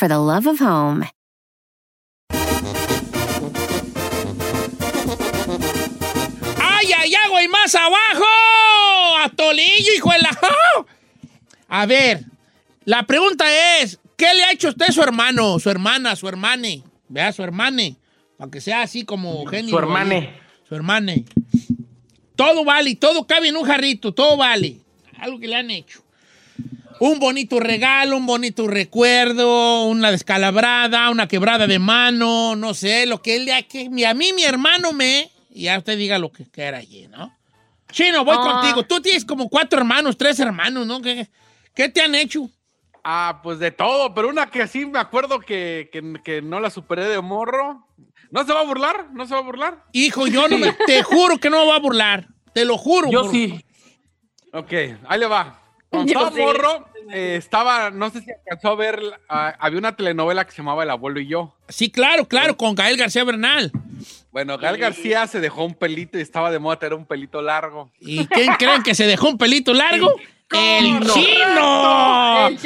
for the love of home. ¡Ay, ay, ay, güey! ¡Más abajo! ¡A Tolillo, hijo de la... A ver, la pregunta es, ¿qué le ha hecho usted a su hermano, su hermana, su hermane? Vea, su hermane. Para que sea así como genio. Su hermane. Su hermane. Todo vale, todo cabe en un jarrito, todo vale. Algo que le han hecho. Un bonito regalo, un bonito recuerdo, una descalabrada, una quebrada de mano, no sé, lo que él le ha... Que, a mí mi hermano me... Y ya usted diga lo que quiera allí, ¿no? Chino, voy Ah. contigo. Tú tienes como cuatro hermanos, tres hermanos, ¿no? ¿Qué, qué te han hecho? Ah, pues de todo, pero una que sí me acuerdo que, que- que no la superé de morro. ¿No se va a burlar? ¿No se va a burlar? Hijo, yo no me... Te juro que no me voy a burlar. Te lo juro. Yo por- sí. Ok, ahí le va. Cuando Yo estaba sí. morro, eh, estaba, no sé si alcanzó a ver, ah, había una telenovela que se llamaba El abuelo y yo. Sí, claro, claro, con Gael García Bernal. Bueno, Gal García se dejó un pelito y estaba de moda tener un pelito largo. ¿Y quién creen que se dejó un pelito largo? ¡El ¡Correcto! chino! El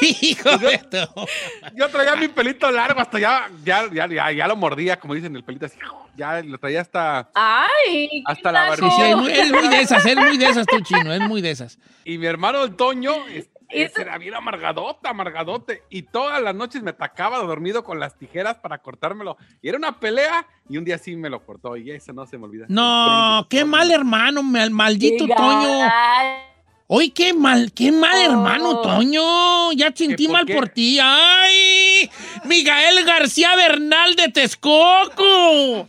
Hijo de todo. Yo traía mi pelito largo, hasta ya, ya, ya, ya, ya lo mordía, como dicen, el pelito así. Ya lo traía hasta... Ay, Hasta ¿qué la barbilla. Sí, sí, es muy, es muy de esas, es muy de esas tú, chino, es muy de esas. Y mi hermano el Toño, es- ¿Y ese era bien amargadota, amargadote. Y todas las noches me atacaba dormido con las tijeras para cortármelo. Y era una pelea y un día sí me lo cortó y eso no se me olvida. No, qué mal hermano, mal- maldito Toño. Oye, qué mal, qué mal Oh. hermano, Toño. Ya sentí por mal qué? por ti. ¡Ay! Miguel García Bernal de Texcoco.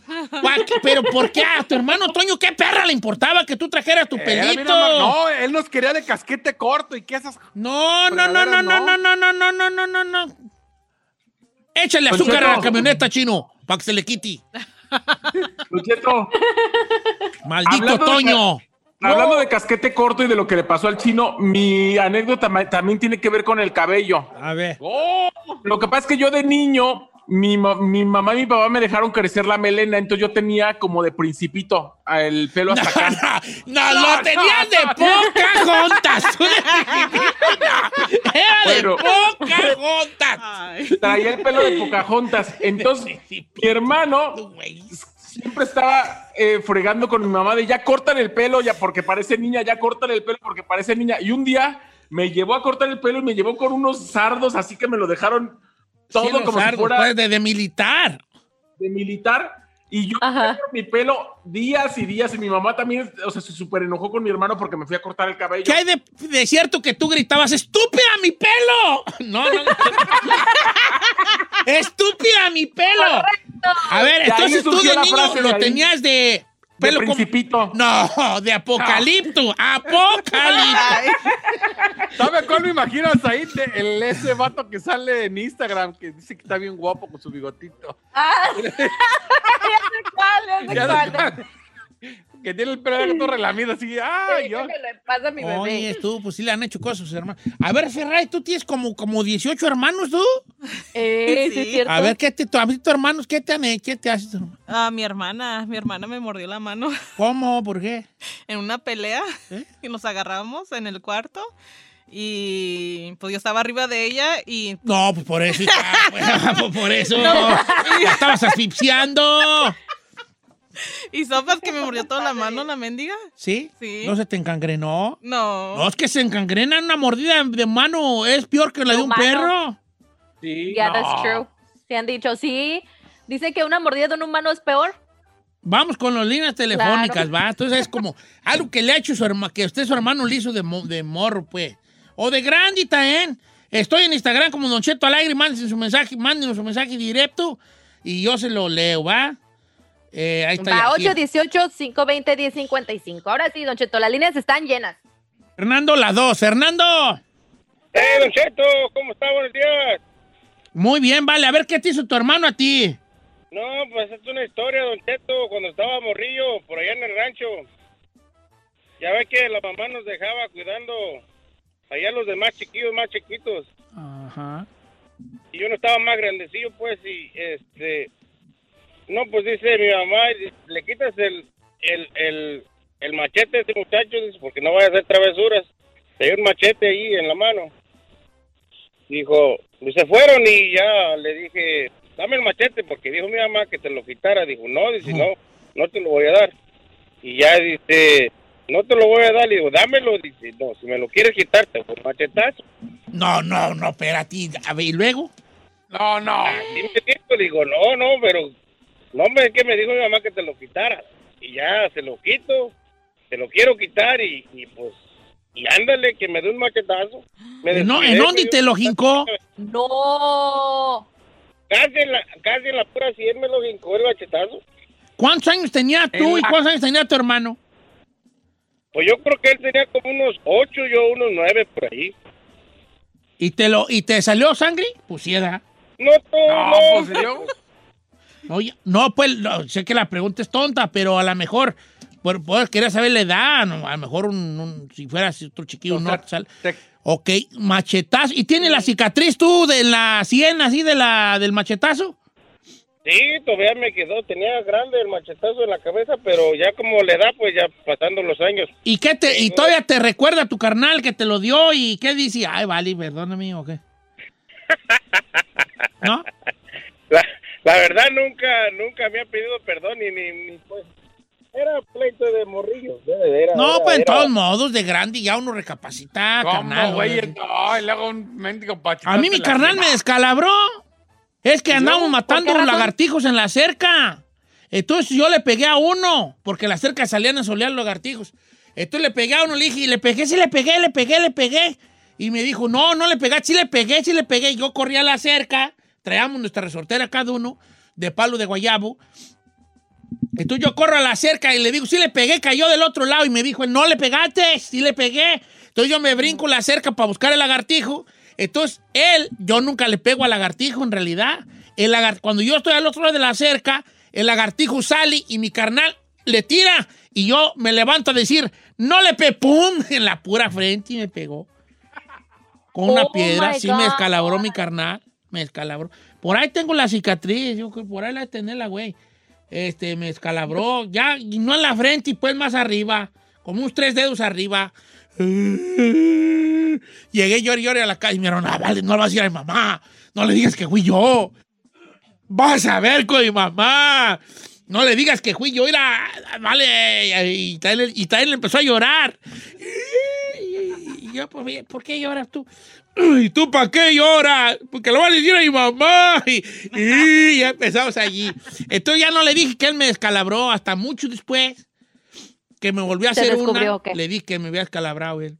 Pero ¿por qué a tu hermano Toño qué perra le importaba que tú trajeras tu bien pelito? No, él nos quería de casquete corto y que esas... No, no, no, no, no, no, no, no, no, no, no, no, no. Échale Don azúcar a la camioneta, chino, para que se le quite. Maldito Hablando de Toño. Hablando de casquete corto y de lo que le pasó al chino, mi anécdota también tiene que ver con el cabello. A ver. ¡Oh! Lo que pasa es que yo de niño, mi, mi mamá y mi papá me dejaron crecer la melena, entonces yo tenía como de principito el pelo hasta acá. No, lo tenías de Pocahontas. Era de Bueno. Pocahontas. Traía el pelo de Pocahontas. Entonces, mi hermano siempre estaba eh, fregando con mi mamá de ya cortan el pelo, ya porque parece niña, ya cortan el pelo porque parece niña. Y un día me llevó a cortar el pelo y me llevó con unos sardos, así que me lo dejaron todo Sí, como sardos, si fuera pues, de, de militar. de militar. Y yo mi pelo días y días. Y mi mamá también, o sea, se súper enojó con mi hermano porque me fui a cortar el cabello. ¿Qué hay de, de cierto que tú gritabas, estúpida mi pelo? No, no. no. estúpida mi pelo. A ver, De entonces tú de niño lo ahí. tenías de De pelo como- principito. No, de apocalipto. Apocalipto. ¿Sabe cuál me imagino a Said? De- El, ese vato que sale en Instagram, que dice que está bien guapo con su bigotito. Ah, ya sé cuál, ya sé Ya cuál. Que tiene el pelo todo relamido así. ¡Ay, yo! ¿Qué le pasa a mi bebé? Oye, tú, pues sí le han hecho cosas a sus hermanos. A ver, Ferrari, tú tienes como, como 18 hermanos, tú. Eh, sí, es cierto. A ver, ¿qué te, tu- a ver, tus hermanos, qué te han hecho? ¿Qué te haces? Ah, mi hermana, mi hermana me mordió la mano ¿Cómo? ¿Por qué? en una pelea ¿Eh? y nos agarramos en el cuarto y pues yo estaba arriba de ella y No, pues por eso, pues, por eso. La estabas asfixiando. y sopas que me mordió toda la mano la mendiga. ¿Sí? Sí. ¿No se te encangrenó? No. No, es que se encangrena una mordida de mano. Es peor que la de un Humano. perro. Sí. Yeah, no. that's true. Se han dicho, sí. Dice que una mordida de un humano es peor. Vamos con las líneas telefónicas, va. Entonces es como algo que le ha hecho su hermano, que usted su hermano le hizo de, mo- de morro, pues. O de grandita, ¿eh? Estoy en Instagram como Don Cheto Alegre, mándenos su mensaje, mándenos su mensaje directo y yo se lo leo, ¿va? Eh, ahí está. Va, aquí. 818-520-1055. Ahora sí, Don Cheto, las líneas están llenas. Fernando, la dos. Fernando. ¡Eh, Don Cheto! ¿Cómo está? Buenos días. Muy bien, vale. A ver qué te hizo tu hermano a ti. No, pues es una historia, Don Cheto, cuando estaba morrillo, por allá en el rancho. Ya ve que la mamá nos dejaba cuidando allá los demás chiquillos, más chiquitos. Ajá. Y yo no estaba más grandecillo, pues, y este... No, pues dice mi mamá, le quitas el, el, el, el machete a este muchacho, dice, porque no vaya a hacer travesuras. Tenía un machete ahí en la mano. Dijo, y se fueron y ya le dije, dame el machete, porque dijo mi mamá que te lo quitara. Dijo, no, dice, no, no te lo voy a dar. Y ya dice, no te lo voy a dar. Le digo, dámelo. Dice, no, si me lo quieres quitar, te voy a machetazo. No, no, no, espérate. A ver, ¿y luego? No, no. Así me dijo, digo, no, no, pero no me que me dijo mi mamá que te lo quitara. Y ya se lo quito, te lo quiero quitar y, y pues, y ándale, que me dé un machetazo. Me ¿En, no- ¿en dónde te lo jincó? No. Casi en la, casi en la pura 100 me lo hincó el machetazo. ¿Cuántos años tenías tú En y la- cuántos años tenía tu hermano? Pues yo creo que él tenía como unos 8, yo unos 9 por ahí. ¿Y te, lo, y te salió sangre? Pues sí, ¿verdad? No, No, pues. Oye, no, pues no, sé que la pregunta es tonta, pero a lo mejor, por, por- quería saber la edad, no, a lo mejor un, un- si fueras otro chiquillo, O no sea, te- Ok, machetazo. ¿Y tiene la cicatriz tú de la sien así de la, del machetazo? Sí, todavía me quedó, tenía grande el machetazo en la cabeza, pero ya como le da, pues ya pasando los años. ¿Y qué te, y todavía te recuerda tu carnal que te lo dio y qué dice? Ay, vale, perdóname, ¿o qué? ¿No? La, la verdad nunca, nunca me ha pedido perdón ni, ni, ni, pues, era pleito de morrillo. Era, No, era- pues en era- todos modos, de grande ya uno recapacita, ¿Cómo, carnal. güey? No, y luego un mendigo A mí mi carnal me descalabró. Es que andamos matando razón? lagartijos en la cerca. Entonces yo le pegué a uno, porque en la cerca salían a solear los lagartijos. Entonces le pegué a uno, le dije, y le pegué, sí le pegué, le pegué, le pegué. Y me dijo, no, no le pegué, sí le pegué, sí le pegué. Y yo corrí a la cerca, traíamos nuestra resortera cada uno, de palo de guayabo. Entonces yo corro a la cerca y le digo, sí le pegué, cayó del otro lado. Y me dijo, no le pegaste, sí le pegué. Entonces yo me brinco la cerca para buscar el lagartijo. Entonces él, yo nunca le pego al lagartijo en realidad. El lagar- cuando yo estoy al otro lado de la cerca, el lagartijo sale y mi carnal le tira. Y yo me levanto a decir, no le pe, pum, en la pura frente y me pegó. Con una Oh, piedra, my sí me God. descalabró mi carnal. Me descalabró. Por ahí tengo la cicatriz, yo creo que por ahí la tenerla, güey. Este, me descalabró, ya, y no en la frente y pues más arriba, como unos tres dedos arriba. Llegué y lloré a la calle y me dijeron, ah, vale, no lo vas a decir a mi mamá, no le digas que fui yo. Vas a ver con mi mamá. No le digas que fui yo, era, vale, y también, y le empezó a llorar. Y yo, pues, ¿por qué lloras tú? ¿Y tú para qué lloras? Porque lo vas a decir a mi mamá. Y, y ya empezamos allí. Entonces ya no le dije que él me descalabró hasta mucho después que me volvió a ¿Te hacer descubrió una. o qué? Le dije que me había descalabrado él.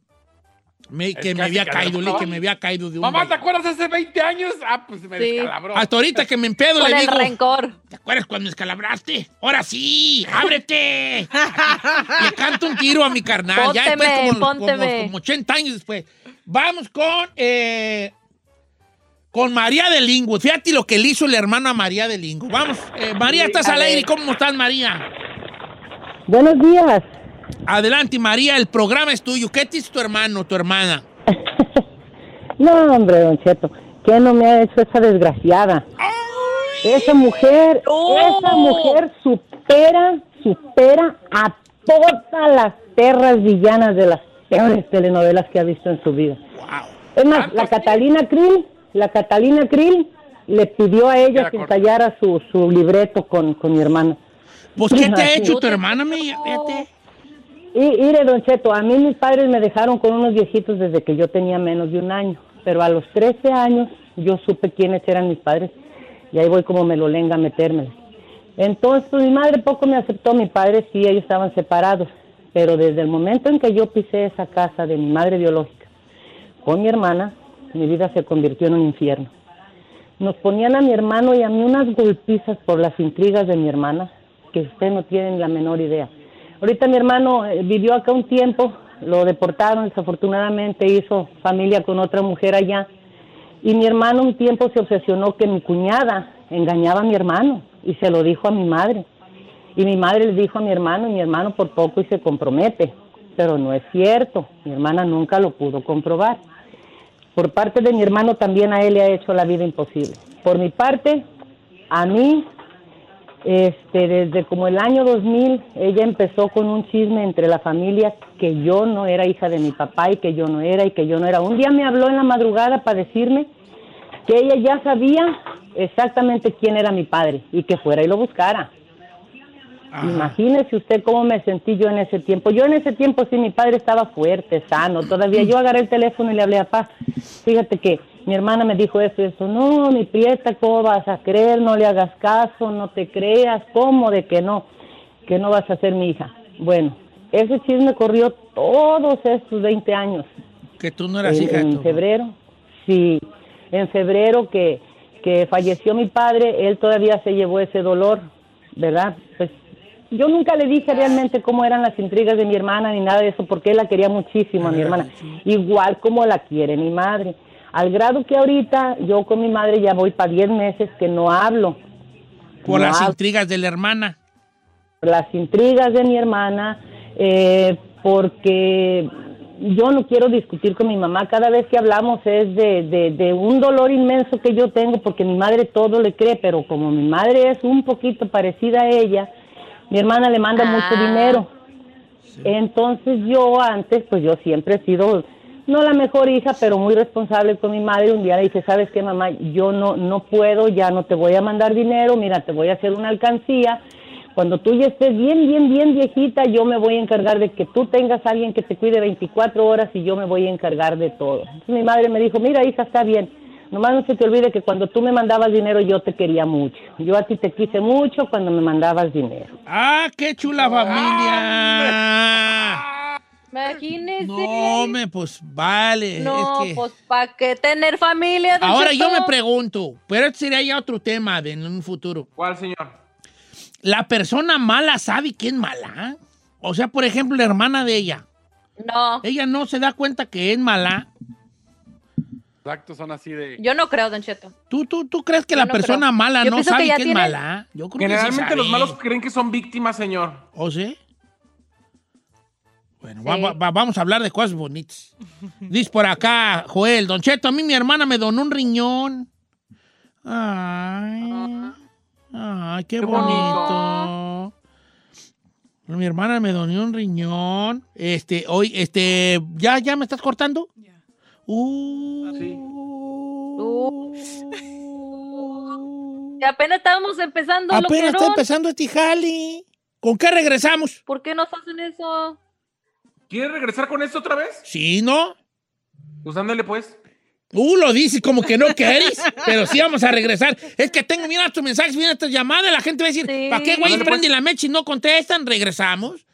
Me- que me había caído, le dije que me había caído de un. Mamá, ¿te acuerdas hace 20 años? Ah, pues me Sí. descalabró. Hasta ahorita que me empedo Con le el digo. rencor. ¿Te acuerdas cuando me descalabraste? Ahora sí, ábrete. Le canto un tiro a mi carnal. ya después, Pónteme, como, como, pónteme. como 80 años después. Vamos con, eh, con María de Lingo. Fíjate lo que le hizo el hermano a María de Lingo. Vamos, eh, María, estás al aire. ¿Cómo estás, María? Buenos días. Adelante, María, el programa es tuyo. ¿Qué te hizo tu hermano, tu hermana? No, hombre, don Cheto, ¿qué no me ha hecho esa desgraciada? Esa mujer, ¡Oh! esa mujer supera, supera a todas las perras villanas de las peores telenovelas que ha visto en su vida. Wow. Es más, la Catalina Krill, la Catalina Krill le pidió a ella que ensayara su, su libreto con, con mi hermana. Pues, ¿qué te ha hecho tu hermana? Fíjate. Y mire, Don Cheto, a mí mis padres me dejaron con unos viejitos desde que yo tenía menos de un año, pero a los 13 años yo supe quiénes eran mis padres Y ahí voy como me lo lenga a metérmela. Entonces, pues, mi madre poco me aceptó, mi padre sí, ellos estaban separados. Pero desde el momento en que yo pisé esa casa de mi madre biológica con mi hermana, mi vida se convirtió en un infierno. Nos ponían a mi hermano y a mí unas golpizas por las intrigas de mi hermana, que usted no tiene la menor idea. Ahorita mi hermano eh, vivió acá un tiempo, lo deportaron, desafortunadamente hizo familia con otra mujer allá. Y mi hermano un tiempo se obsesionó que mi cuñada engañaba a mi hermano y se lo dijo a mi madre. Y mi madre le dijo a mi hermano y mi hermano por poco y se compromete. Pero no es cierto, mi hermana nunca lo pudo comprobar. Por parte de mi hermano también a él le ha hecho la vida imposible. Por mi parte, a mí, este, desde como el año 2000, ella empezó con un chisme entre la familia que yo no era hija de mi papá y que yo no era y que yo no era. Un día me habló en la madrugada para decirme que ella ya sabía exactamente quién era mi padre y que fuera y lo buscara. Imagínese usted cómo me sentí yo en ese tiempo. Yo en ese tiempo sí, mi padre estaba fuerte, sano, todavía. Yo agarré el teléfono y le hablé a papá. Fíjate que mi hermana me dijo esto y eso. No, mi prieta, ¿cómo vas a creer? No le hagas caso, no te creas. ¿Cómo de que no? Que no vas a ser mi hija. Bueno, ese chisme corrió todos estos 20 años. Que tú no eras en, hija en febrero, sí, en febrero que, que falleció mi padre, él todavía se llevó ese dolor, ¿verdad? Pues yo nunca le dije realmente cómo eran las intrigas de mi hermana ni nada de eso, porque él la quería muchísimo a mi hermana, igual como la quiere mi madre. Al grado que ahorita yo con mi madre ya voy para 10 meses que no hablo. Por No las hablo intrigas de la hermana. las intrigas de mi hermana, eh, porque yo no quiero discutir con mi mamá. Cada vez que hablamos es de, de, de un dolor inmenso que yo tengo, porque mi madre todo le cree, pero como mi madre es un poquito parecida a ella, mi hermana le manda mucho Ah. dinero. Entonces yo antes, pues yo siempre he sido, no la mejor hija, pero muy responsable con mi madre. Un día le dije, ¿sabes qué, mamá? Yo no, no puedo, ya no te voy a mandar dinero, mira, te voy a hacer una alcancía. Cuando tú ya estés bien, bien, bien viejita, yo me voy a encargar de que tú tengas a alguien que te cuide 24 horas y yo me voy a encargar de todo. Entonces mi madre me dijo, mira, hija, está bien. Nomás no se te olvide que cuando tú me mandabas dinero yo te quería mucho. Yo a ti te quise mucho cuando me mandabas dinero. ¡Ah, qué chula familia! Imagínese. No, me, pues vale. No, es que... pues ¿para qué tener familia? Ahora yo me pregunto, pero este sería ya otro tema de, en un futuro. ¿Cuál, señor? ¿La persona mala sabe que es mala? O sea, por ejemplo, la hermana de ella. No, Ella no se da cuenta que es mala. Exacto, son así de. yo no creo, Don Cheto. ¿Tú, tú, tú crees que Yo la no persona creo. mala Yo no sabe que es tiene- mala? Yo creo que sí Generalmente los malos creen que son víctimas, señor. ¿O sí? Bueno, va- va- va- vamos a hablar de cosas bonitas. Dice por acá, Joel, Don Cheto, a mí mi hermana me donó un riñón. Ay, ay, qué Qué bonito. Mi hermana me donó un riñón. Este, hoy, este, ¿ya, ya me estás cortando? Ya. Uh. Sí. Que apenas estábamos empezando, Apenas está empezando este jali. ¿Con qué regresamos? ¿Por qué nos hacen eso? ¿Quiere regresar con esto otra vez? Sí, ¿no? Pues ándale, pues. Uh, lo dices como que no querés, pero sí vamos a regresar. Es que tengo, mira tus mensajes, mira tus llamadas, la gente va a decir, Sí. ¿para qué, güey, Ándale, prenden la mecha y no contestan? Regresamos.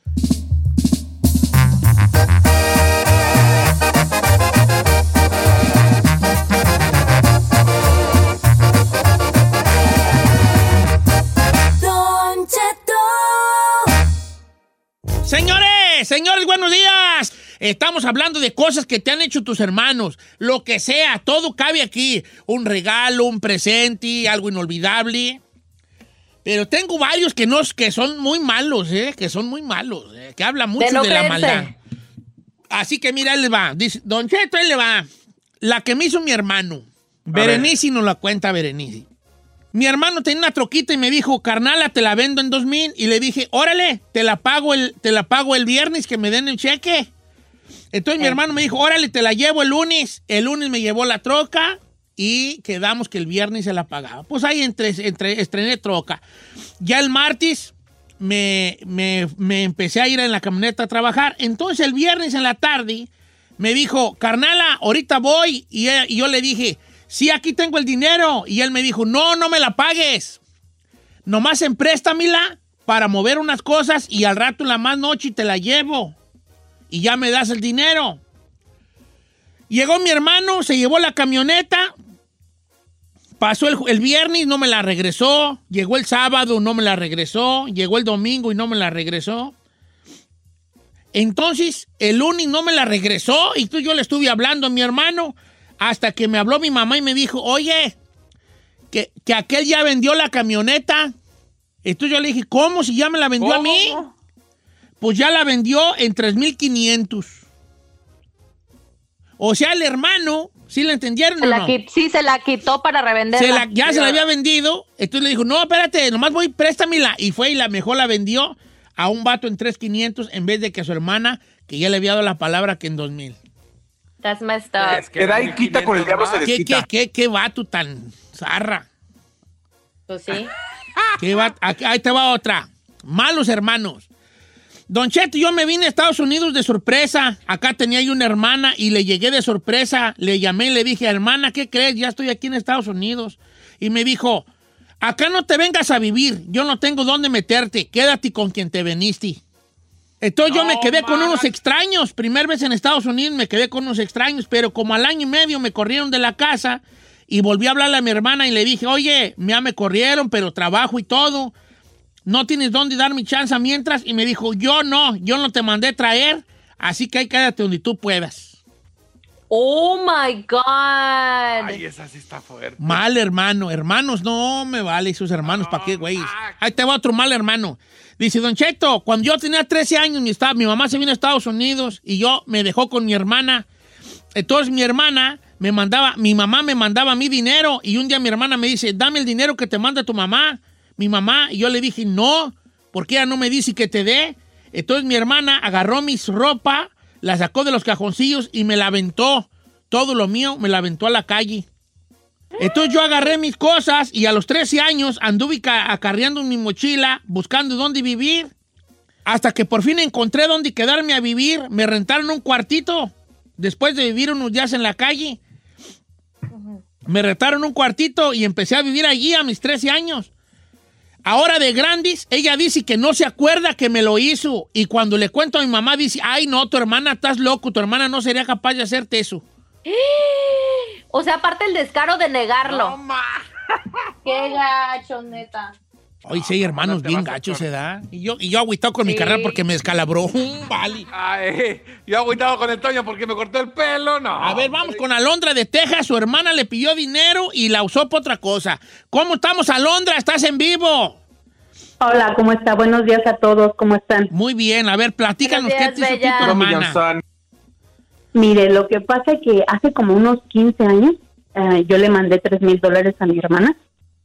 Señores, señores, buenos días. Estamos hablando de cosas que te han hecho tus hermanos. Lo que sea, todo cabe aquí. Un regalo, un presente, algo inolvidable. Pero tengo varios que, no, que son muy malos, ¿eh? Que son muy malos, ¿eh? Que hablan mucho de, no la maldad. Así que mira, él le va. Dice, Don Cheto, él le va. La que me hizo mi hermano. Berenice nos la cuenta Berenice. Mi hermano tenía una troquita y me dijo, carnala, te la vendo en 2000. Y le dije, órale, te la pago el, te la pago el viernes que me den el cheque. Entonces mi hermano me dijo, órale, te la llevo el lunes. El lunes me llevó la troca y quedamos que el viernes se la pagaba. Pues ahí entre, entre, estrené troca. Ya el martes me, me- me empecé a ir en la camioneta a trabajar. Entonces el viernes en la tarde me dijo, carnala, ahorita voy. Y yo le dije, sí, aquí tengo el dinero. Y él me dijo, no, no me la pagues. Nomás empréstamela para mover unas cosas y al rato en la más noche te la llevo. Y ya me das el dinero. Llegó mi hermano, se llevó la camioneta. Pasó el, el viernes, no me la regresó. Llegó el sábado, no me la regresó. Llegó el domingo y no me la regresó. Entonces, el lunes no me la regresó y tú yo le estuve hablando a mi hermano hasta que me habló mi mamá y me dijo, oye, que, que aquel ya vendió la camioneta. Entonces yo le dije, ¿cómo? Si ya me la vendió a mí. Pues ya la vendió en 3.500. O sea, el hermano, ¿sí le entendieron Se o la no? sí, se la quitó para revenderla. Se la- ya se la había vendido. Entonces le dijo, no, espérate, nomás voy, préstamela. Y fue y la mejor la vendió a un vato en 3.500 en vez de que a su hermana, que ya le había dado la palabra que en 2.000. That's messed up. Es que da y quita con el 500 diablo se más. ¿Qué, desquita. qué, qué, qué vato tan zarra? Pues sí. ¿Qué va- aquí- ahí te va otra. Malos hermanos. Don Cheto, yo me vine a Estados Unidos de sorpresa. Acá tenía yo una hermana y le llegué de sorpresa. Le llamé y le dije, hermana, ¿qué crees? Ya estoy aquí en Estados Unidos. Y me dijo, acá no te vengas a vivir. Yo no tengo dónde meterte. Quédate con quien te veniste. Entonces yo me quedé con unos extraños. Primer vez en Estados Unidos me quedé con unos extraños, pero como al año y medio me corrieron de la casa y volví a hablarle a mi hermana y le dije, oye, ya me corrieron, pero trabajo y todo. No tienes dónde dar mi chance mientras. Y me dijo, yo no, yo no te mandé traer, así que ahí quédate donde tú puedas. Oh my God. Ay, esa sí está fuerte. Mal hermano, hermanos, no me vale sus hermanos, ¿para qué, güey? Ahí te va otro mal hermano. Dice, Don Cheto, cuando yo tenía 13 años, mi, mi mamá se vino a Estados Unidos y yo me dejó con mi hermana. Entonces mi hermana me mandaba, mi mamá me mandaba mi dinero y un día mi hermana me dice, dame el dinero que te manda tu mamá, mi mamá. Y yo le dije, no, porque ella no me dice que te dé. Entonces mi hermana agarró mis ropa, la sacó de los cajoncillos y me la aventó. Todo lo mío me la aventó a la calle. Entonces yo agarré mis cosas y a los 13 años anduve ca- acarreando mi mochila, buscando dónde vivir. Hasta que por fin encontré dónde quedarme a vivir. Me rentaron un cuartito después de vivir unos días en la calle. Me rentaron un cuartito y empecé a vivir allí a mis 13 años. Ahora de grandes, ella dice que no se acuerda que me lo hizo. Y cuando le cuento a mi mamá, dice, ay no, tu hermana estás loco, tu hermana no sería capaz de hacerte eso. O sea, aparte el descaro de negarlo. No, ma. Qué gacho, neta. Ay, sí, hay hermanos bien gachos, se da. Y yo, y yo agüitado con mi carrera porque me descalabró. Mm, vale. Ay, yo agüitado con el Toño porque me cortó el pelo, no. A ver, vamos con Alondra de Texas. Su hermana le pidió dinero y la usó para otra cosa. ¿Cómo estamos, Alondra? ¿Estás en vivo? Hola, ¿cómo está? Buenos días a todos, ¿cómo están? Muy bien. A ver, platícanos Buenos qué días, te hizo tu hermana. Mire, lo que pasa es que hace como unos 15 años eh, yo le mandé 3 mil dólares a mi hermana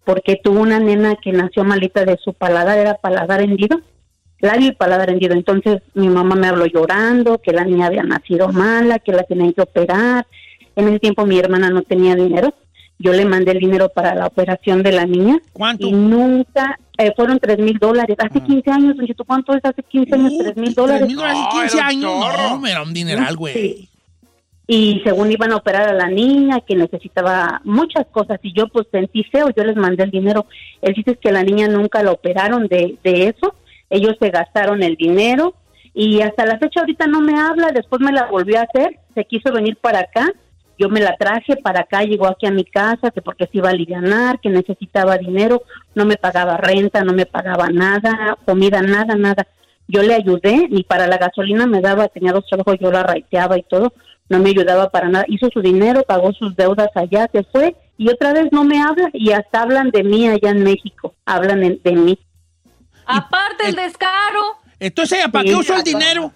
porque tuvo una nena que nació malita de su paladar, era paladar hendido, labio y paladar hendido. Entonces mi mamá me habló llorando que la niña había nacido mala, que la tenían que operar. En ese tiempo mi hermana no tenía dinero. Yo le mandé el dinero para la operación de la niña ¿Cuánto? y nunca, eh, fueron 3 mil dólares. Hace 15 años, don Cheto, ¿cuánto es hace 15 años? Uh, 3 mil tres dólares. mil dólares y No, 15 era un años. No, era un dineral, güey. Sí. Y según iban a operar a la niña, que necesitaba muchas cosas, y yo pues sentí feo, yo les mandé el dinero. El chiste es que la niña nunca la operaron de, de eso, ellos se gastaron el dinero, y hasta la fecha ahorita no me habla, después me la volvió a hacer, se quiso venir para acá, yo me la traje para acá, llegó aquí a mi casa, que porque se iba a alivianar, que necesitaba dinero, no me pagaba renta, no me pagaba nada, comida, nada, nada. Yo le ayudé, ni para la gasolina me daba, tenía dos trabajos, yo la raiteaba y todo, no me ayudaba para nada. Hizo su dinero, pagó sus deudas allá, se fue y otra vez no me habla y hasta hablan de mí allá en México, hablan en- de mí. Aparte el descaro. Entonces, ¿ella para qué usó el dinero?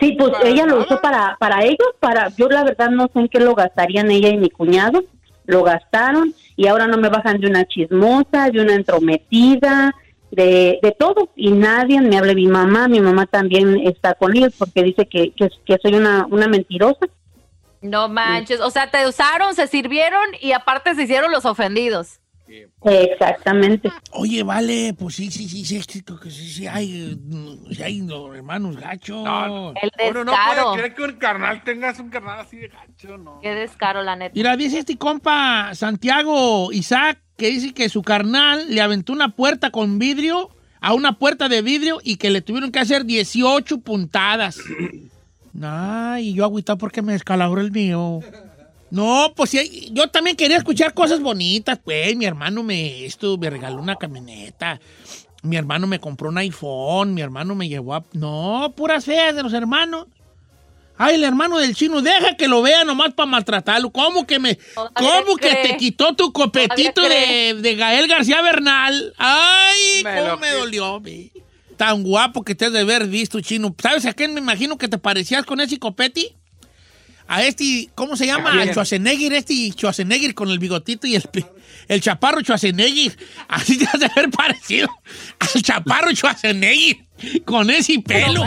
Sí, pues ¿Para ella lo usó para, para ellos, para, yo la verdad no sé en qué lo gastarían ella y mi cuñado, lo gastaron y ahora no me bajan de una chismosa, de una entrometida, de, de todo y nadie me habla, mi mamá, mi mamá también está con ellos porque dice que, que, que soy una, una mentirosa. No manches. O sea, te usaron, se sirvieron y aparte se hicieron los ofendidos. Exactamente. Oye, vale, pues sí, sí, sí, sí, sí, sí, sí, sí hay, mm, sí hay los hermanos gachos. El Uno no descaro. puede creer que un carnal tengas un carnal así de gacho, ¿no? Qué descaro, la neta. Mira, dice este compa Santiago Isaac que dice que su carnal le aventó una puerta con vidrio a una puerta de vidrio y que le tuvieron que hacer 18 puntadas. Ay, yo agüitado porque me descalabró el mío. No, pues yo también quería escuchar cosas bonitas, pues. Mi hermano me esto, me regaló una camioneta. Mi hermano me compró un iPhone. Mi hermano me llevó a. No, puras feas de los hermanos. Ay, el hermano del chino, deja que lo vea nomás para maltratarlo. ¿Cómo que me. ¿Cómo que te quitó tu copetito de, de Gael García Bernal? Ay, Me cómo me dolió, ve. Tan guapo que te has de haber visto, chino. ¿Sabes a quién me imagino que te parecías con ese copeti? A este, ¿cómo se llama? Al Schwarzenegger, este Schwarzenegger con el bigotito y el, el chaparro Schwarzenegger. Así te has de haber parecido al chaparro Schwarzenegger con ese pelo.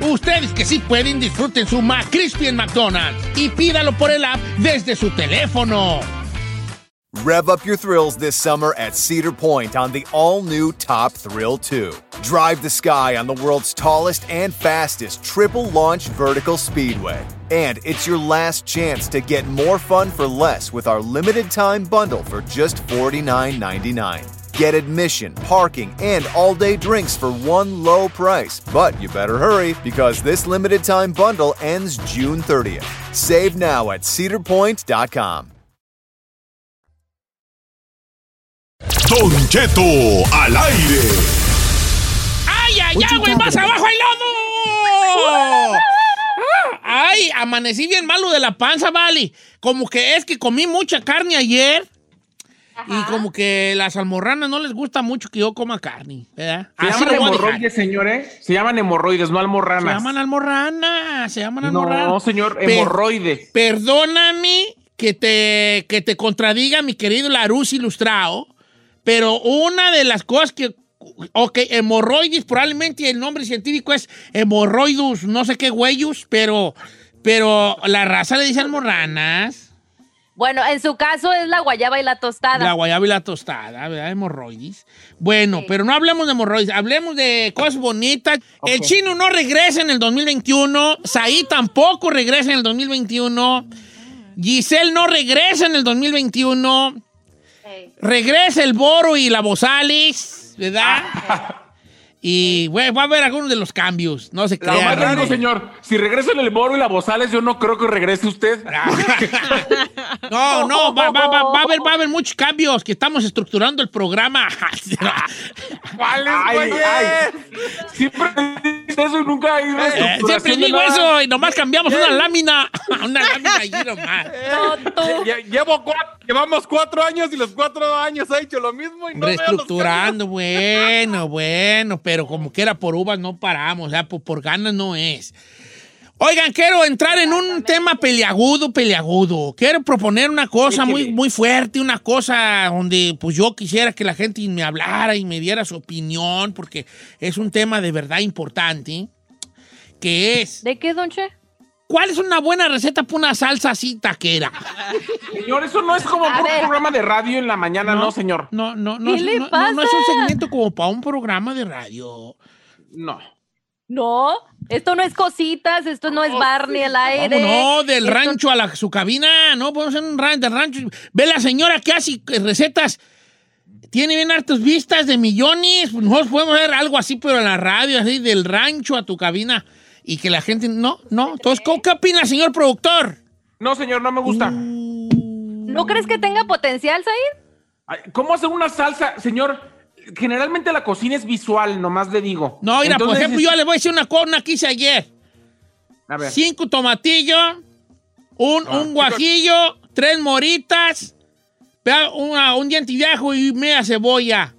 Ustedes que sí pueden, disfruten su McCrispy en McDonald's y pídalo por el app desde su teléfono. Rev up your thrills this summer at Cedar Point on the all new Top Thrill 2. Drive the sky on the world's tallest and fastest triple launch vertical speedway. And it's your last chance to get more fun for less with our limited time bundle for just $49.99. Get admission, parking, and all day drinks for one low price. But you better hurry because this limited time bundle ends June 30th. Save now at cedarpoint.com. Don Cheto al aire. ¡Ay, ay, ay, güey! ¡Más abajo hay lodo! ¡Ay! Amanecí bien malo de la panza, vale. Como que es que comí mucha carne ayer. Y como que las almorranas no les gusta mucho que yo coma carne, ¿verdad? Se Así llaman hemorroides, señores. Se llaman hemorroides, no Se almorranas. llaman almorranas, se llaman No, almorranas. señor, Per- hemorroide. Perdóname que te, que te contradiga, mi querido Larus Ilustrado, pero una de las cosas que. Ok, hemorroides, probablemente el nombre científico es hemorroidus, no sé qué huellos, pero, pero la raza le dice almorranas. Bueno, en su caso es la guayaba y la tostada. La guayaba y la tostada, ¿verdad? Hemorroides. Bueno, pero no hablemos de hemorroides, hablemos de cosas bonitas. El chino no regresa en el 2021, Saí tampoco regresa en el 2021, Giselle no regresa en el 2021, regresa el Boro y la Bozales, ¿verdad? Y bueno, va a haber algunos de los cambios, no se crean. le digo, señor, si regresan el Boro y la Bozales, yo no creo que regrese usted. No, no, va, va, va, va a haber, va a haber muchos cambios que estamos estructurando el programa. ¿Cuáles, Ay, ay. Siempre eso y nunca hay una Eh, siempre digo eso y nomás cambiamos una lámina. Una lámina allí nomás. Lle- Llevo cuatro, llevamos cuatro años y los cuatro años ha hecho lo mismo y no veo los Reestructurando, bueno, bueno, pero como que era por uvas no paramos, o sea, por, por ganas no es. Oigan, quiero entrar en un tema peliagudo, peliagudo. Quiero proponer una cosa muy, muy fuerte, una cosa donde pues yo quisiera que la gente me hablara y me diera su opinión, porque es un tema de verdad importante, que es... ¿De qué, don Che? ¿Cuál es una buena receta para una salsa así taquera? Señor, eso no es como A un programa de radio en la mañana, no, No. señor. No, no, no, ¿Qué es- le no, no, pasa? no es un segmento como para un programa de radio. No. No, esto no es cositas, esto no es Barney al aire. ¿Cómo no? Del Esto- rancho a la, su cabina, no podemos hacer un rancho, del rancho. Ve la señora que hace eh, recetas, tiene bien hartas vistas de millones. Pues Nosotros podemos hacer algo así, pero en la radio, así, del rancho a tu cabina. Y que la gente, no, no. Entonces, ¿cómo- ¿qué opina, señor productor? No, señor, no me gusta. ¿No crees que tenga potencial, Said? ¿Cómo hacer una salsa, señor? Generalmente la cocina es visual, nomás le digo. No, mira, por ejemplo, yo le voy a decir una cosa que hice ayer. A ver. Cinco tomatillos, un, Ah, un guajillo, tres moritas, una- un diente de ajo y media cebolla.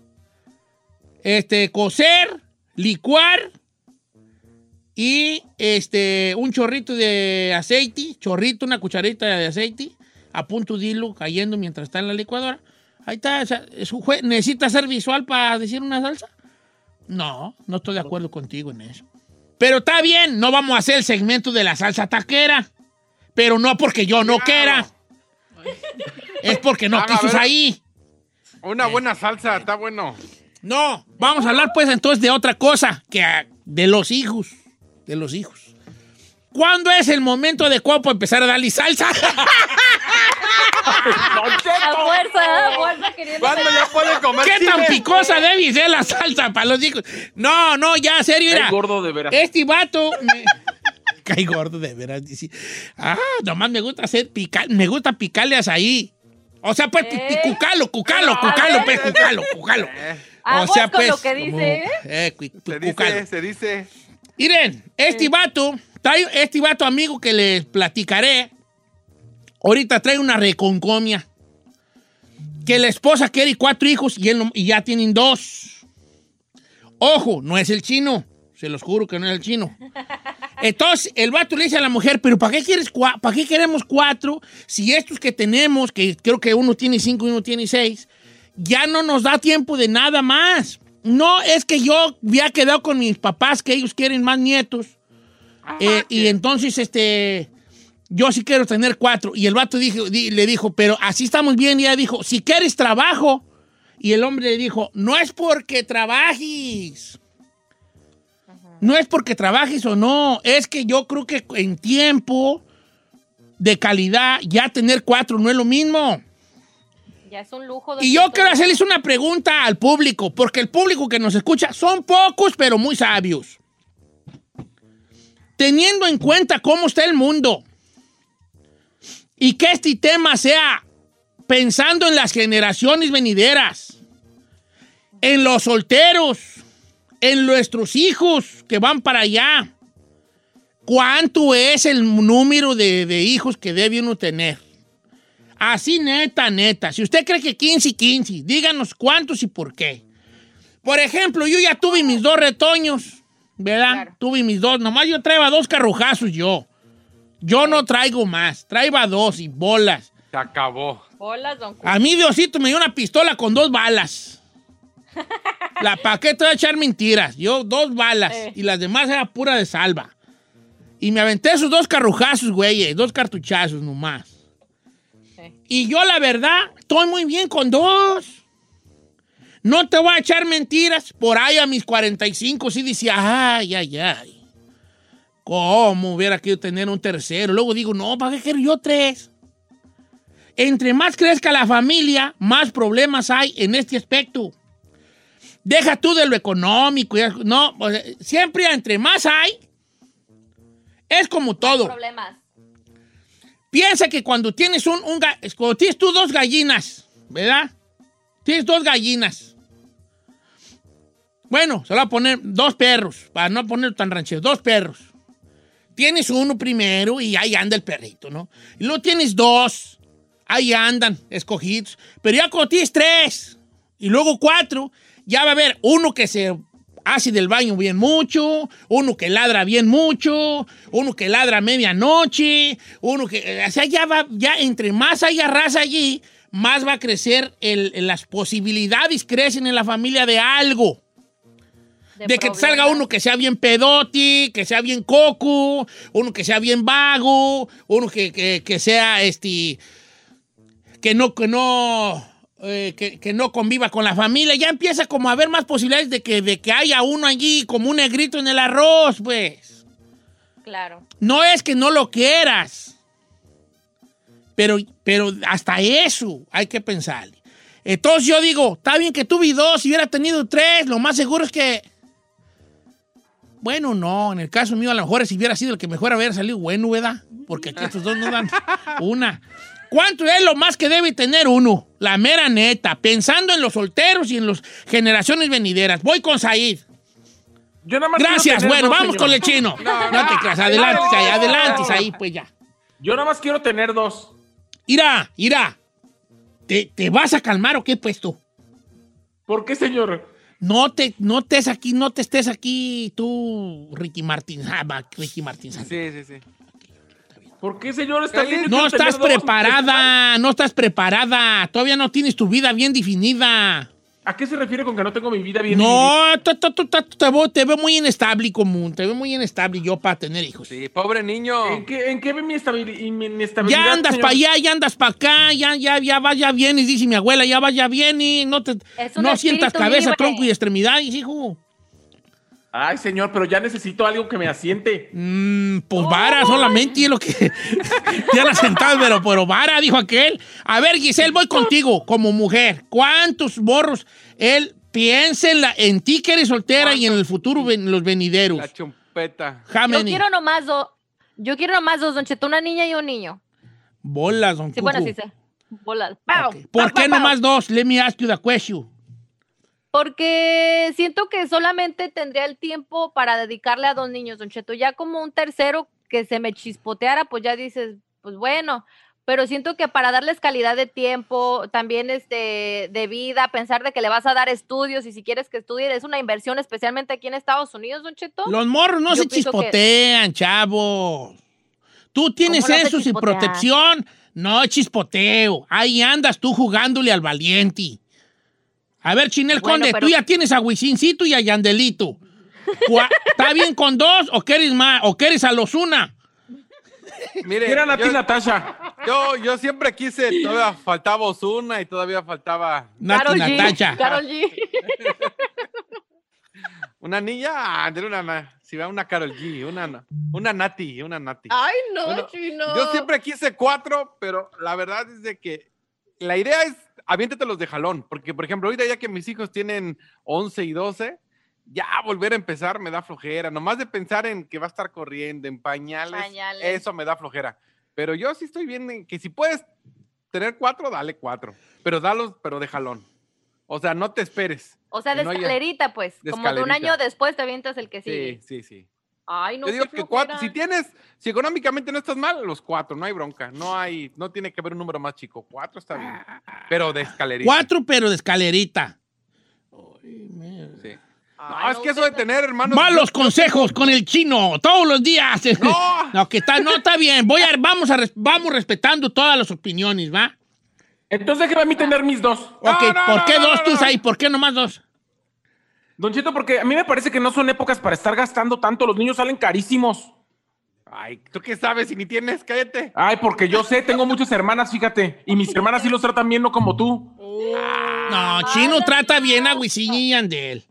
Este, cocer, licuar y este, un chorrito de aceite, chorrito, una cucharita de aceite, a punto de hilo cayendo mientras está en la licuadora. Ahí está, o sea, jue- ¿necesita ser visual para decir una salsa? No, no estoy de acuerdo contigo en eso. Pero está bien, no vamos a hacer el segmento de la salsa taquera. Pero no porque yo no quiera. Es porque no Ah, quiso ahí. Una buena salsa, está bueno. No, vamos a hablar pues entonces de otra cosa, que de los hijos. De los hijos. ¿Cuándo es el momento adecuado para empezar a darle salsa? A fuerza, a fuerza queriendo. ¿Cuándo ya puede comer ¿Qué tan picosa debe ser la salsa para los hijos? No, no, ya, serio, Cae mira. gordo de veras. Este vato me... Cae gordo de veras, dice. Ah, nomás me gusta hacer picar, me gusta picarle ahí. O sea, pues, ¿Eh? cucalo, cucalo, cucalo, pues, cucalo, cucalo. Aguas O sea, con pues. lo que dice, ¿eh? eh, cu- Se dice, se dice. Miren, este vato, este vato amigo que les platicaré, ahorita trae una reconcomia. Que la esposa quiere cuatro hijos y, él y ya tienen dos. Ojo, no es el chino. Se los juro que no es el chino. Entonces, el vato le dice a la mujer, pero ¿para qué, quieres ¿para qué queremos cuatro si estos que tenemos, que creo que uno tiene cinco y uno tiene seis, ya no nos da tiempo de nada más? No, es que yo había quedado con mis papás que ellos quieren más nietos. Eh, y entonces, este, yo sí quiero tener cuatro. Y el vato dijo, di- le dijo, pero así estamos bien. Y ella dijo, si quieres trabajo. Y el hombre le dijo, no es porque trabajes. No es porque trabajes o no. Es que yo creo que en tiempo de calidad ya tener cuatro no es lo mismo. Ya es un lujo. Y yo quiero hacerles una pregunta al público, porque el público que nos escucha son pocos, pero muy sabios. Teniendo en cuenta cómo está el mundo y que este tema sea pensando en las generaciones venideras, en los solteros, en nuestros hijos que van para allá, ¿cuánto es el número de, hijos que debe uno tener? Así neta, neta. Si usted cree que 15 y 15, díganos cuántos y por qué. Por ejemplo, yo ya tuve mis dos retoños, ¿verdad? Tuve mis dos. Nomás yo traía dos carrujazos yo. Yo no traigo más. Traía dos y bolas. Se acabó. Bolas, don A mí Diosito me dio una pistola con dos balas. La paquete de echar mentiras. Yo dos balas. Eh. Y las demás era pura de salva. Y me aventé esos dos carrujazos, güey. Dos cartuchazos nomás. Y yo, la verdad, estoy muy bien con dos. No te voy a echar mentiras. Por ahí a mis 45 sí decía, ay, ay, ay. ¿Cómo hubiera querido tener un tercero? Luego digo, no, ¿para qué quiero yo tres? Entre más crezca la familia, más problemas hay en este aspecto. Deja tú de lo económico. No, siempre entre más hay, es como todo. Problemas. Piensa que cuando tienes un, un cuando tienes tú dos gallinas, ¿verdad? Tienes dos gallinas. Bueno, se lo a poner dos perros, para no ponerlo tan ranchero, dos perros. Tienes uno primero y ahí anda el perrito, ¿no? Y luego tienes dos, ahí andan, escogidos. Pero ya cuando tienes tres y luego cuatro, ya va a haber uno que se hace del baño bien mucho, uno que ladra bien mucho, uno que ladra a medianoche, uno que... O sea, ya va, ya entre más haya raza allí, más va a crecer las posibilidades crecen en la familia de algo. De, que te salga uno que sea bien pedoti, que sea bien coco, uno que sea bien vago, uno que, que- que sea este. que no, que no. eh, que, que no conviva con la familia. Ya empieza como a haber más posibilidades de que, de que haya uno allí como un negrito en el arroz, pues. Claro. No es que no lo quieras. Pero, pero hasta eso hay que pensarle. Entonces yo digo, está bien que tuve dos, si hubiera tenido tres, lo más seguro es que. Bueno, no, en el caso mío a lo mejor si hubiera sido el que mejor hubiera salido bueno, ¿verdad? Porque aquí estos dos no dan una. ¿Cuánto es lo más que debe tener uno? La mera neta, pensando en los solteros y en las generaciones venideras. Voy con Said. Yo nada más Gracias, bueno, dos, vamos señor. con el chino. No, te creas, adelante, no, Said, adelante, no. Said, pues ya. Yo nada más quiero tener dos. Irá, irá. ¿Te, te vas a calmar o qué, pues tú? ¿Por qué, señor? No te, no estés aquí, no te estés aquí tú, Ricky Martín. Ah, Ricky Martín. Sí, sí, sí. ¿Por qué, señor? Está bien, yo No estás preparada, no estás preparada. Todavía no tienes tu vida bien definida. ¿A qué se refiere con que no tengo mi vida bien No, te, veo, te veo muy inestable común, te veo muy inestable yo para tener hijos. Sí, pobre niño. ¿En qué, en qué ve mi, inestabilidad? Ya andas para allá, ya andas para acá, ya, ya, ya vas, ya vienes, dice mi abuela, ya vas, ya vienes, no te, no sientas cabeza, libre. tronco y extremidades, hijo. Ay, señor, pero ya necesito algo que me asiente. Mm, pues vara solamente es lo que ya la sentado, pero, pero vara, dijo aquel. A ver, Giselle, voy contigo como mujer. ¿Cuántos borros él piensa en, la, en ti que eres soltera y en el futuro en los venideros? La chumpeta. How Yo quiero nomás dos. Yo quiero nomás dos, Don Cheto, una niña y un niño. Bolas, don Sí, bueno, sí sé. Bolas. ¡Pau! ¿Por ¡Pau, qué nomás dos? Let me ask you the question. Porque siento que solamente tendría el tiempo para dedicarle a dos niños, Don Cheto. Ya como un tercero que se me chispoteara, pues ya dices, pues bueno. Pero siento que para darles calidad de tiempo, también este, de vida, pensar de que le vas a dar estudios y si quieres que estudie, es una inversión, especialmente aquí en Estados Unidos, Don Cheto. Los morros no Yo se pienso que- chispotean, chavos. Tú tienes ¿Cómo no se eso sin chispotean? protección. No chispoteo. Ahí andas tú jugándole al valiente. A ver, Chinel Bueno, Conde, pero- tú ya tienes a Wisincito y a Yandelito. ¿Está bien con dos o quieres más? ¿O quieres a los una? Mire, Era Nati yo, Natasha. yo, yo siempre quise, todavía faltaba Osuna y todavía faltaba Nati Karol G, Natacha. Karol G. una niña, ah, de una, na- si va una Carol G, una, na- una Nati, una Nati. Ay, no, Bueno, chino. Yo siempre quise cuatro, pero la verdad es de que la idea es aviéntatelos de jalón, porque por ejemplo, ahorita ya que mis hijos tienen 11 y 12, ya volver a empezar me da flojera, nomás de pensar en que va a estar corriendo en pañales, Pañales. eso me da flojera. Pero yo sí estoy bien en que si puedes tener cuatro, dale cuatro, pero dalos, pero de jalón. O sea, no te esperes. O sea, de no haya- escalerita, pues. de Como de un año después te avientas el que sigue. Sí, sí, sí. Ay, no, Yo digo que cuatro, si tienes, si económicamente no estás mal, los cuatro, no hay bronca, no hay, no tiene que haber un número más chico, cuatro está bien, pero de escalerita. Cuatro, pero de escalerita. Sí. Ay, No, es no, que eso de tener hermanos. Malos consejos con el chino todos los días. No. No, que está, no está bien. Voy a, vamos, a, vamos respetando todas las opiniones, ¿va? Entonces déjeme a mí tener mis dos. Ok, no, ¿por no, qué no, dos no, tú no. ahí? ¿Por qué nomás dos? Don Cheto, porque a mí me parece que no son épocas para estar gastando tanto. Los niños salen carísimos. Ay, ¿tú qué sabes si ni tienes? Cállate. Ay, porque yo sé, tengo muchas hermanas, fíjate. Y mis hermanas sí los tratan bien, no como tú. No, Chino trata bien a Wisin y Yandel.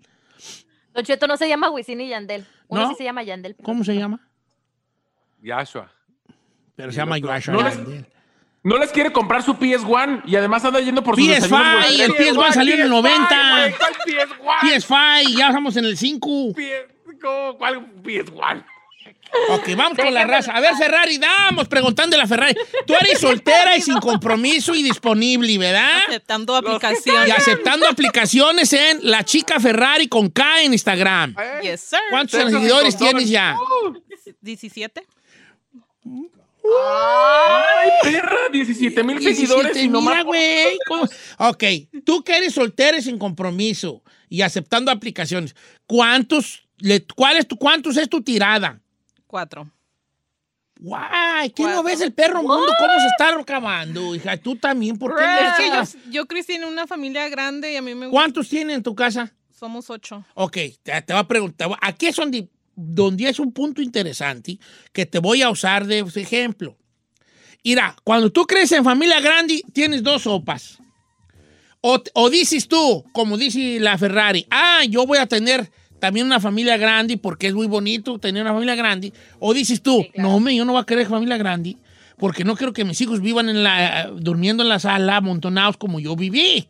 Don Cheto no se llama Wisin y Yandel. Uno ¿No? sí se llama Yandel. ¿Cómo se llama? Yashua. Pero se llama Joshua No les, Yandel. No les quiere comprar su PS1 y además anda yendo por su PS5, desayuno, güey. el PS1 salió en el 90. PS1? PS5, ya estamos en el 5. ¿Cómo? ¿Cuál PS1? Ok, vamos con la raza. A ver, Ferrari, damos preguntándole a Ferrari. Tú eres soltera y sin compromiso y disponible, ¿verdad? Aceptando aplicaciones. Y aceptando aplicaciones en La Chica Ferrari con K en Instagram. Yes, sir. ¿Cuántos seguidores tienes ya? 17. Ay, perra, 17 mil 17 seguidores y no mira, más. güey. Ok, tú que eres soltera y sin compromiso y aceptando aplicaciones, ¿cuántos, le- cuál es tu, ¿cuántos es tu tirada? Cuatro. Guay, ¿qué no ves el perro mundo? ¿Cómo se está acabando, hija? Tú también, ¿por qué? Es que yo, yo crecí en una familia grande y a mí me gusta. ¿Cuántos tienen en tu casa? Somos ocho. Ok, te, te voy a preguntar. Aquí es donde, donde es un punto interesante que te voy a usar de ejemplo. Mira, cuando tú creces en familia grande, tienes dos sopas. O, o dices tú, como dice la Ferrari, ah, yo voy a tener también una familia grande porque es muy bonito tener una familia grande. O dices tú, no, hombre, yo no voy a querer familia grande porque no quiero que mis hijos vivan en la, durmiendo en la sala amontonados como yo viví.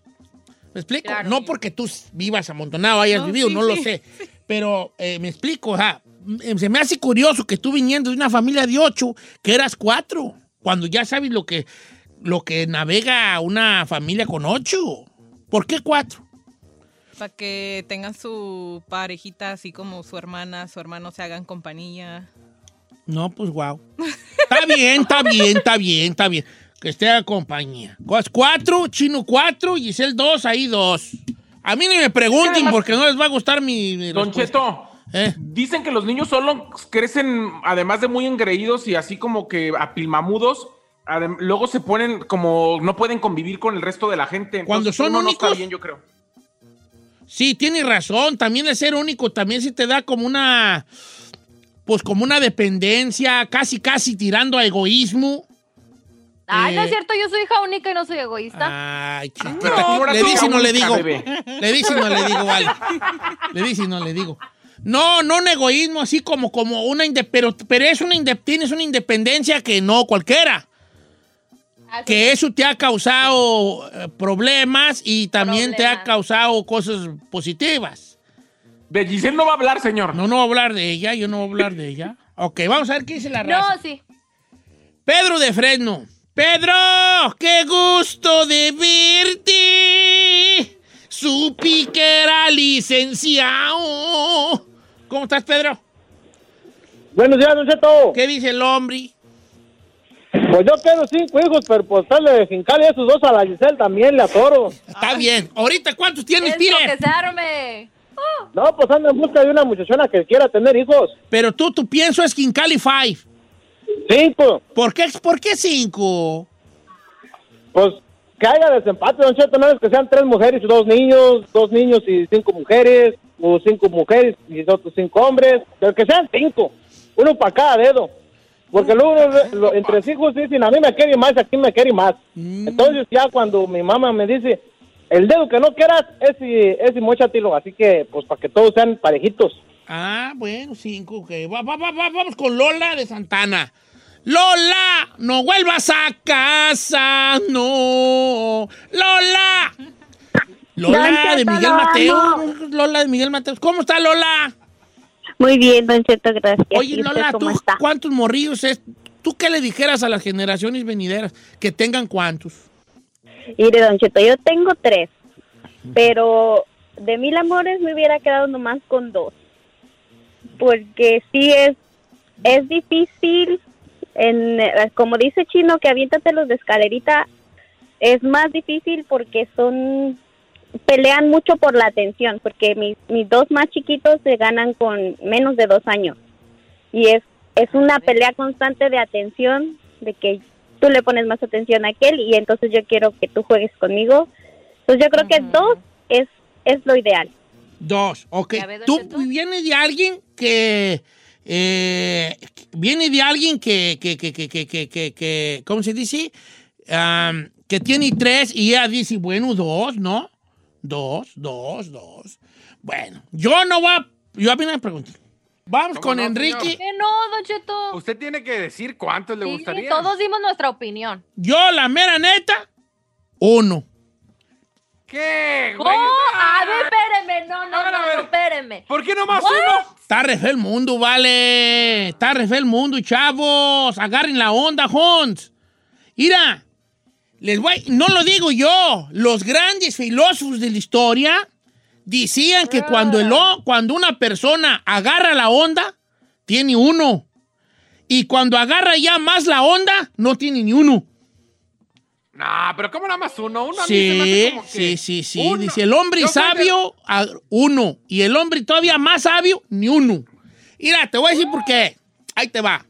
¿Me explico? No porque tú vivas amontonado, hayas No, vivido, sí, no lo sí, sé. Pero eh, me explico, ajá. M- Se me hace curioso que tú viniendo de una familia de ocho, que eras cuatro, cuando ya sabes lo que, lo que navega una familia con ocho. ¿Por qué cuatro? Para que tengan su parejita así como su hermana, su hermano se hagan compañía. No, pues wow. Está bien, está bien, está bien, está bien. Que esté a compañía. Cuatro, Chino cuatro, Giselle dos, ahí dos. A mí ni me pregunten porque no les va a gustar mi, mi Don respuesta. Cheto, ¿Eh? dicen que los niños solo crecen, además de muy engreídos y así como que apilmamudos, luego se ponen como no pueden convivir con el resto de la gente. Cuando Entonces, son uno no está únicos. bien, yo creo. Sí, tienes razón. También el ser único también sí te da como una. Pues como una dependencia, casi, casi tirando a egoísmo. Ay, no Eh, es cierto, yo soy hija única y no soy egoísta. Ay, Pero chiquita, ahora le dice y no le digo. bebé. Le dice y no le digo, vale. Le dice y no le digo. No, no un egoísmo así como, como una inde- pero, pero es una inde- tienes una independencia que no cualquiera. Que eso te ha causado eh, problemas y también te ha causado cosas positivas. De Giselle no va a hablar, señor. No, no voy a hablar de ella, yo no voy a hablar de ella. Ok, vamos a ver qué dice la raza. No, sí. Pedro de Fresno. Pedro, qué gusto de verte. Supi que era licenciado. ¿Cómo estás, Pedro? Buenos días, Don Cheto. ¿Qué dice el hombre? Pues yo quiero cinco hijos, pero pues darle de fincar esos dos a la Giselle también, le atoro. Está bien. Ahorita, ¿cuántos tienes, se arme. No, pues ando en busca de una muchachona que quiera tener hijos. Pero tú, tu pienso es Quincali Five. Cinco. ¿Por qué, ¿Por qué cinco? Pues que haya desempate, Don Cheto, no es que sean tres mujeres y dos niños, dos niños y cinco mujeres, o cinco mujeres y otros cinco hombres, pero que sean cinco, uno para cada dedo. Porque luego lo- entre hijos dicen, a mí me quiere más, aquí me quiere más. Entonces ya cuando mi mamá me dice, el dedo que no quieras, ese, ese mochatilo, así que pues para que todos sean parejitos. Ah, bueno, cinco. ok. Va- va- va- vamos con Lola de Santana. Lola, no vuelvas a casa, no. Lola. Lola de Miguel Mateo. Lola de Miguel Mateo. ¿Cómo está Lola? Muy bien, Don Cheto, gracias. Oye, ¿Y usted Lola, cómo ¿tú está? cuántos morrillos es? ¿Tú qué le dijeras a las generaciones venideras? Que tengan cuántos. Mire, Don Cheto, yo tengo tres, pero de mil amores me hubiera quedado nomás con dos. Porque sí es, es difícil, en, eh, como dice Chino, que aviéntatelos de escalerita, es más difícil porque son, pelean mucho por la atención, porque mis, mis dos más chiquitos se ganan con menos de dos años. Y es, es una pelea constante de atención, de que tú le pones más atención a aquel y entonces yo quiero que tú juegues conmigo. Entonces yo creo que dos es, es lo ideal. Dos, ok. Tú vienes de alguien que eh, viene de alguien que, que, que, que, que, que, que- que- ¿cómo se dice? Am, que tiene tres y ella dice, bueno, dos, ¿no? Dos, dos, dos. Bueno, yo no voy a... Yo a mí no me pregunté. Vamos con no, Enrique. Que no, Don Cheto. Usted tiene que decir cuántos le Sí, gustaría. todos dimos nuestra opinión. Yo, la mera neta, uno. ¿Qué, ¡Oh! A ver, espérenme. No, no, no, no, espérenme. ¿Por qué nomás What? uno? Está re el mundo, vale. Está re el mundo, chavos. Agarren la onda, Hons. Mira, les voy, no lo digo yo. Los grandes filósofos de la historia decían que cuando, el, cuando una persona agarra la onda, tiene uno. Y cuando agarra ya más la onda, no tiene ni uno. No, pero ¿cómo nada más uno? Uno a mí se me hace Sí, como que sí, sí, sí. uno. Dice, el hombre Yo creo que- sabio, uno. Y el hombre todavía más sabio, ni uno. Mira, te voy a decir por qué. Ahí te va.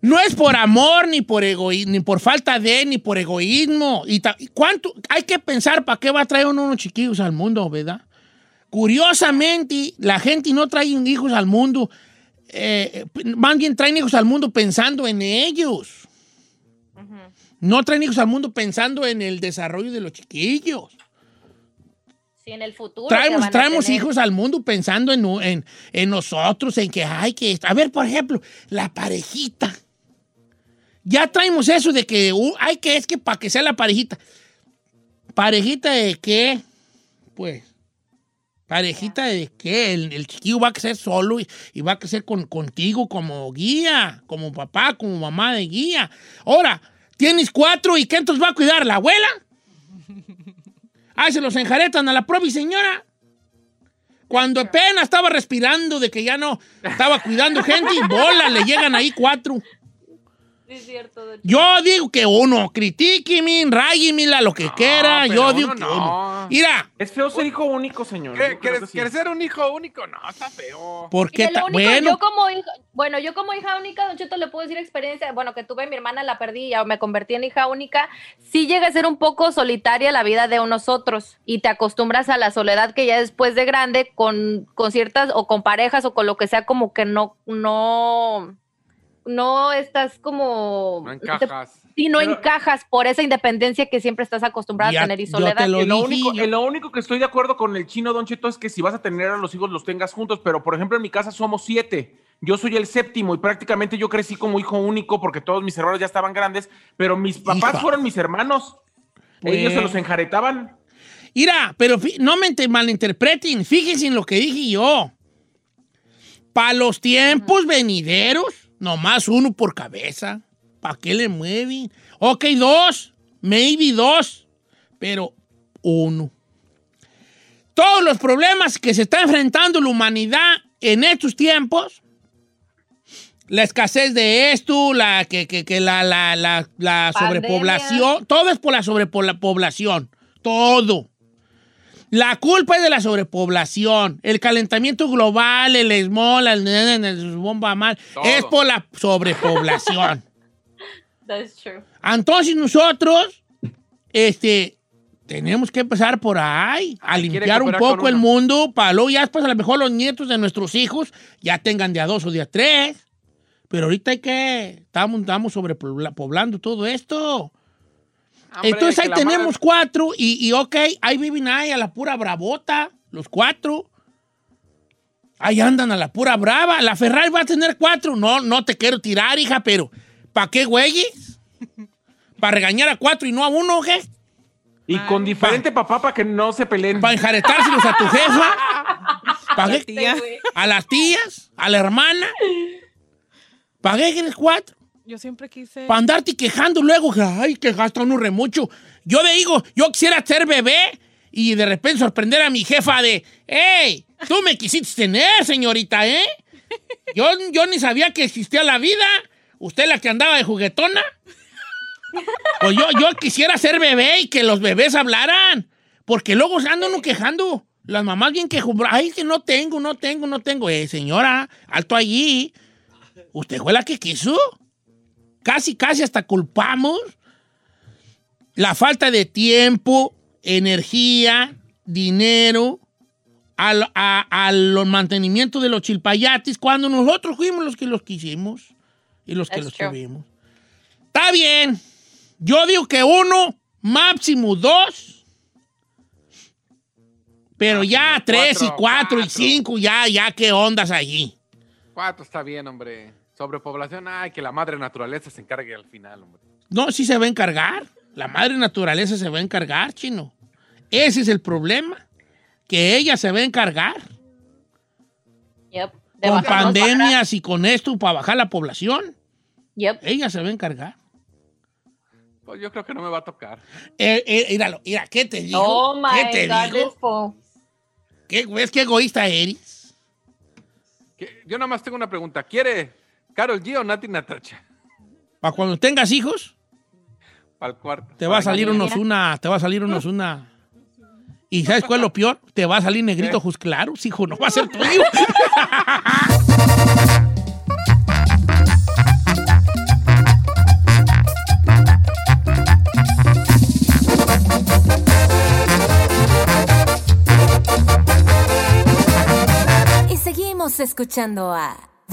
No es por amor, ni por egoísmo, ni por falta de, ni por egoísmo. Y ¿Cuánto? Hay que pensar para qué va a traer uno unos chiquillos al mundo, ¿verdad? Curiosamente, la gente no trae hijos al mundo. eh, más bien traen hijos al mundo pensando en ellos. No traen hijos al mundo pensando en el desarrollo de los chiquillos. Sí, en el futuro. que Traemos, hijos al mundo pensando en, en- en nosotros, en que hay que... A ver, por ejemplo, la parejita. Ya traemos eso de que uh, hay que, es que para que sea la parejita. ¿Parejita de qué? Pues, ¿parejita de qué? El, el chiquillo va a crecer solo y, y va a crecer con, contigo como guía, como papá, como mamá de guía. Ahora, tienes cuatro y ¿qué entonces va a cuidar? ¿La abuela? Ah, se los enjaretan a la propia señora. Cuando apenas estaba respirando de que ya no estaba cuidando gente y bola, le llegan ahí cuatro. Es cierto. Don Yo digo que uno, critíqueme, ráyemela, lo que quiera. Yo uno digo que no. uno. Mira, Es feo ser hijo único, señor. ¿Qué, quieres, sí. ser un hijo único? No, está feo. ¿por Y qué único, Bueno, yo como hija, bueno, yo como hija única, Don Cheto, le puedo decir experiencia, bueno, que tuve mi hermana, la perdí, ya me convertí en hija única, sí llega a ser un poco solitaria la vida de nosotros y te acostumbras a la soledad que ya después de grande con, con ciertas o con parejas o con lo que sea como que no, no, no estás como... No te- encajas. Sí, no Pero- encajas por esa independencia que siempre estás acostumbrada Ya, a tener y yo soledad. te lo En lo, dije, único, yo- en lo único que estoy de acuerdo con el chino, Don Cheto, es que si vas a tener a los hijos, los tengas juntos. Pero, por ejemplo, en mi casa somos siete. Yo soy el séptimo y prácticamente yo crecí como hijo único porque todos mis hermanos ya estaban grandes, pero mis papás Hija. fueron mis hermanos. Ellos se los enjaretaban. Mira, pero no me malinterpreten, fíjense en lo que dije yo. Para los tiempos venideros, nomás uno por cabeza. ¿Para qué le mueven? Ok, dos, maybe dos, pero uno. Todos los problemas que se está enfrentando la humanidad en estos tiempos, la escasez de esto, la, que, que- que la, la, la, la sobrepoblación, todo es por la sobrepoblación, todo. La culpa es de la sobrepoblación, el calentamiento global, el small, el, el- el bomba mal, Todo. es por la sobrepoblación. That's true. Entonces nosotros, este, tenemos que empezar por ahí, a limpiar un poco el mundo, para luego ya después a lo mejor los nietos de nuestros hijos ya tengan de a dos o de a tres. Pero ahorita hay que, estamos, estamos sobrepoblando todo esto. Hombre, Entonces ahí tenemos madre- cuatro y, y ok, ahí viven ahí a la pura bravota, los cuatro. Ahí andan a la pura brava. La Ferrari va a tener cuatro. No, no te quiero tirar, hija, pero ¿para qué güeyes? ¿Para regañar a cuatro y no a uno, qué? Y con diferente papá para que no se peleen. ¿Para enjaretárselos a tu jefa? ¿Para La qué? tía. ¿A las tías? ¿A la hermana? ¿Para qué quieres cuatro? Yo siempre quise. Para andarte quejando luego, ay, que gasta uno re mucho. Yo le digo, yo quisiera ser bebé y de repente sorprender a mi jefa de, hey, tú me quisiste tener, señorita, ¿eh? Yo, yo ni sabía que existía la vida. ¿Usted la que andaba de juguetona? Pues yo, yo quisiera ser bebé y que los bebés hablaran. Porque luego andan uno quejando. Las mamás bien quejumbras. Ay, que no tengo, no tengo, no tengo. Eh, señora, alto allí. ¿Usted fue la que quiso? Casi, casi hasta culpamos la falta de tiempo, energía, dinero al, a- al mantenimiento de los chilpayatis cuando nosotros fuimos los que los quisimos y los que That's los true. tuvimos. Está bien. Yo digo que uno, máximo dos. Pero ya tres y cuatro, cuatro y cinco, ya, ya, ¿qué ondas allí? Cuatro está bien, hombre. Sobrepoblación, ay, que la madre naturaleza se encargue al final, hombre. No, sí se va a encargar. La madre naturaleza se va a encargar, chino. Ese es el problema. Que ella se va a encargar. Yep. De Con pandemias y con esto para bajar la población. Yep. Ella se va a encargar. Pues yo creo que no me va a tocar. Eh, eh, míralo, mira, ¿qué te digo? Oh my ¿Qué te God, digo? ¿Qué, ¿Ves qué egoísta eres? Yo nada más tengo una pregunta. ¿Quiere Carol G o Nati Natacha? Para cuando tengas hijos, Para el cuarto. te va a salir unos una, te va a salir unos una. ¿Y sabes cuál es lo peor? Te va a salir negrito ojos claros, hijo, no va a ser tuyo. Y seguimos escuchando a